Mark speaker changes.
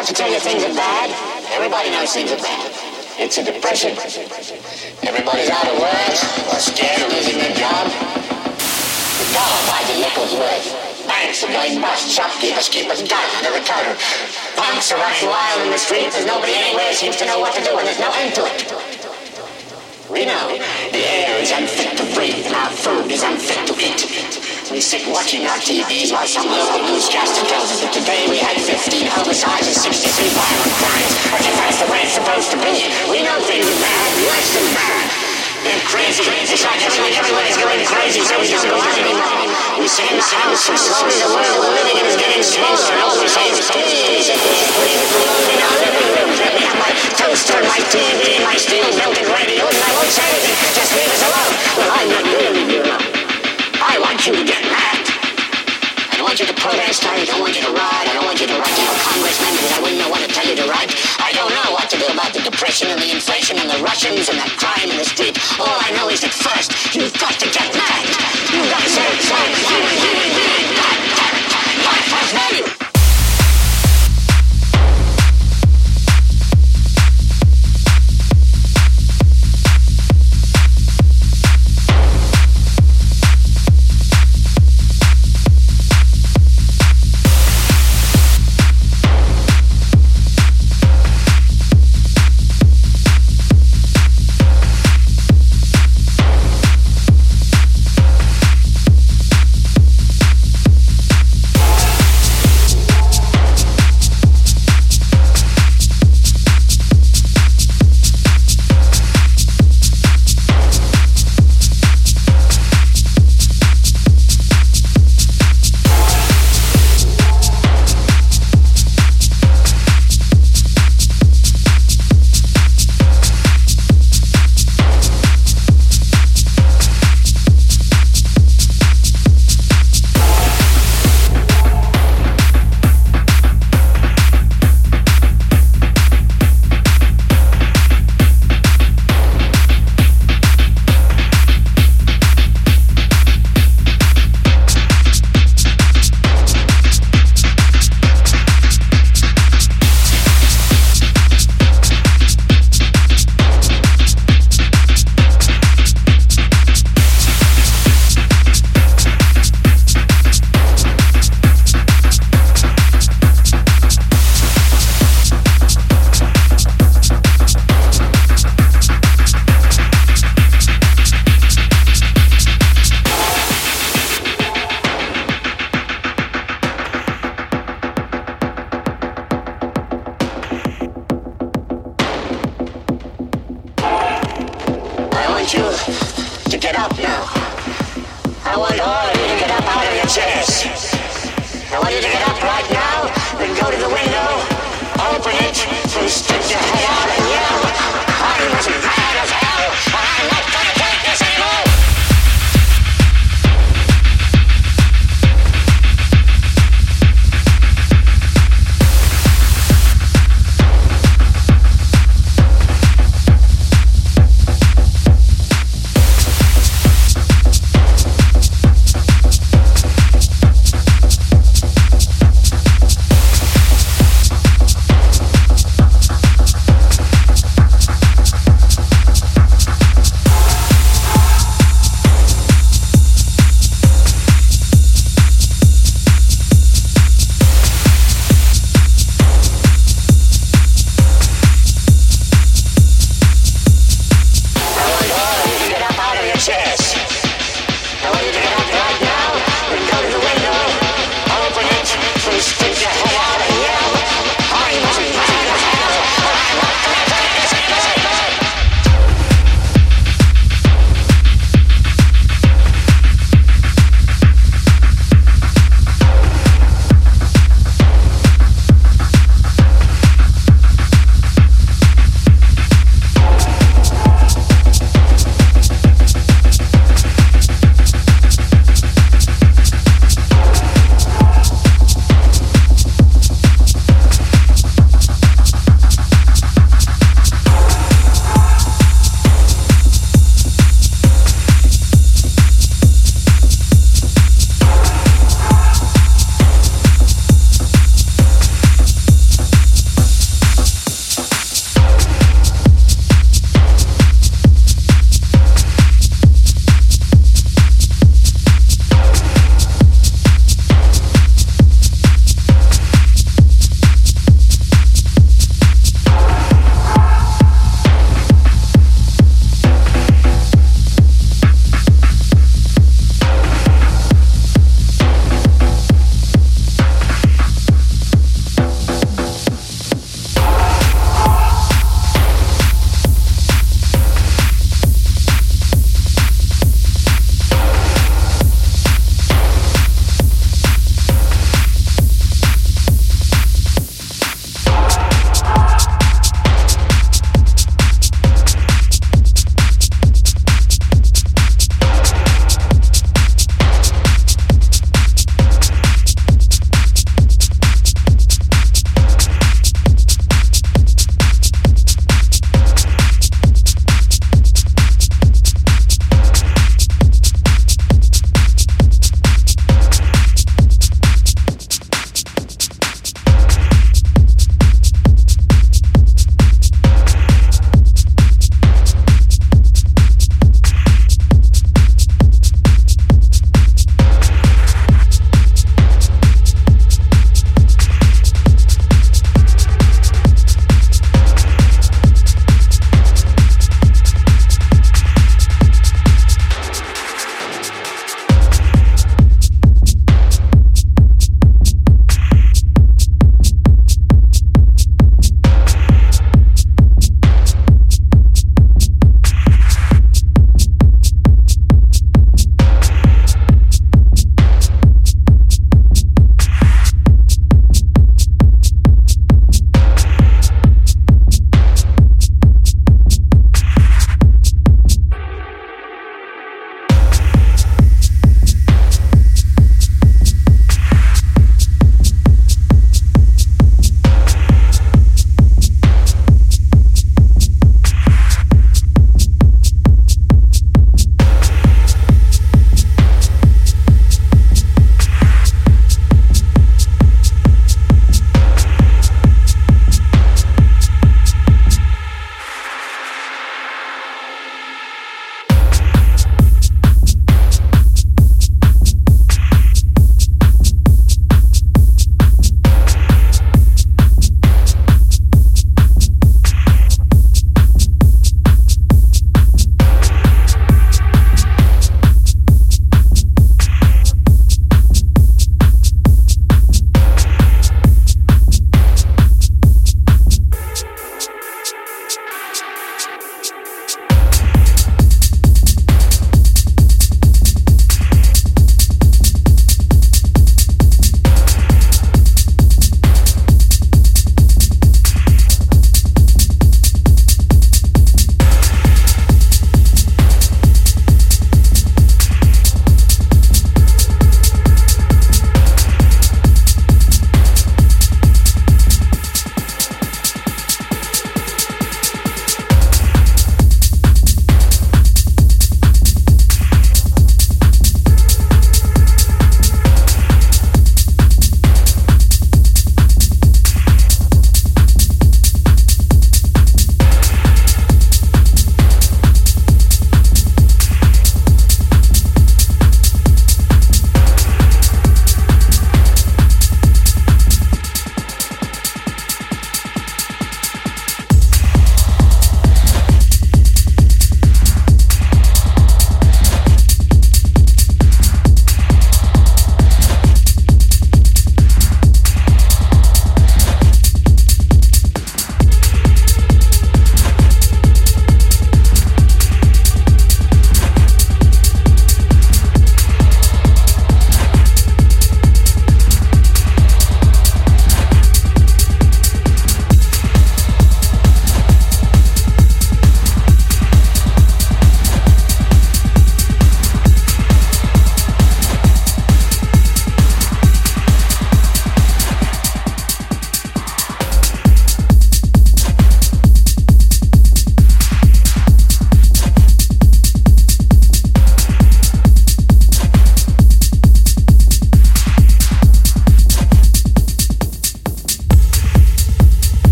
Speaker 1: have to tell you things are bad. Everybody knows things are bad. It's a depression. Everybody's out of work or scared of losing their job. The dollar buys a nickel's worth. Banks are going bust. Shopkeepers keep us under the counter. Punks are running wild in the streets. There's nobody anywhere seems to know what to do, and there's no end to it. Reno, the air is unfit to breathe, and our food is unfit to eat. We sit watching our TVs while some local newscaster tells us that today we had 15 homicides and 63 violent crimes. As if that's the way it's supposed to be. We know things are bad, worse than bad. They're crazy. It's like everybody's going crazy, so we don't go out anymore. We sit in the house and slowly the world we're living in is getting smaller, and all we say is please, please, please, please, in our living rooms. Let me have my toaster, my TV, my steel-belted radio, and I won't say anything. Just leave us alone. Well, I'm not and the inflation and the Russians and that crime in the street. All I know is that first, you've got to get mad. You've got to say, want you to get up now. I want all of you to get up out of your chairs. I want you to get up right now and go to the window, open it, and stick your head out and yell. face to the head.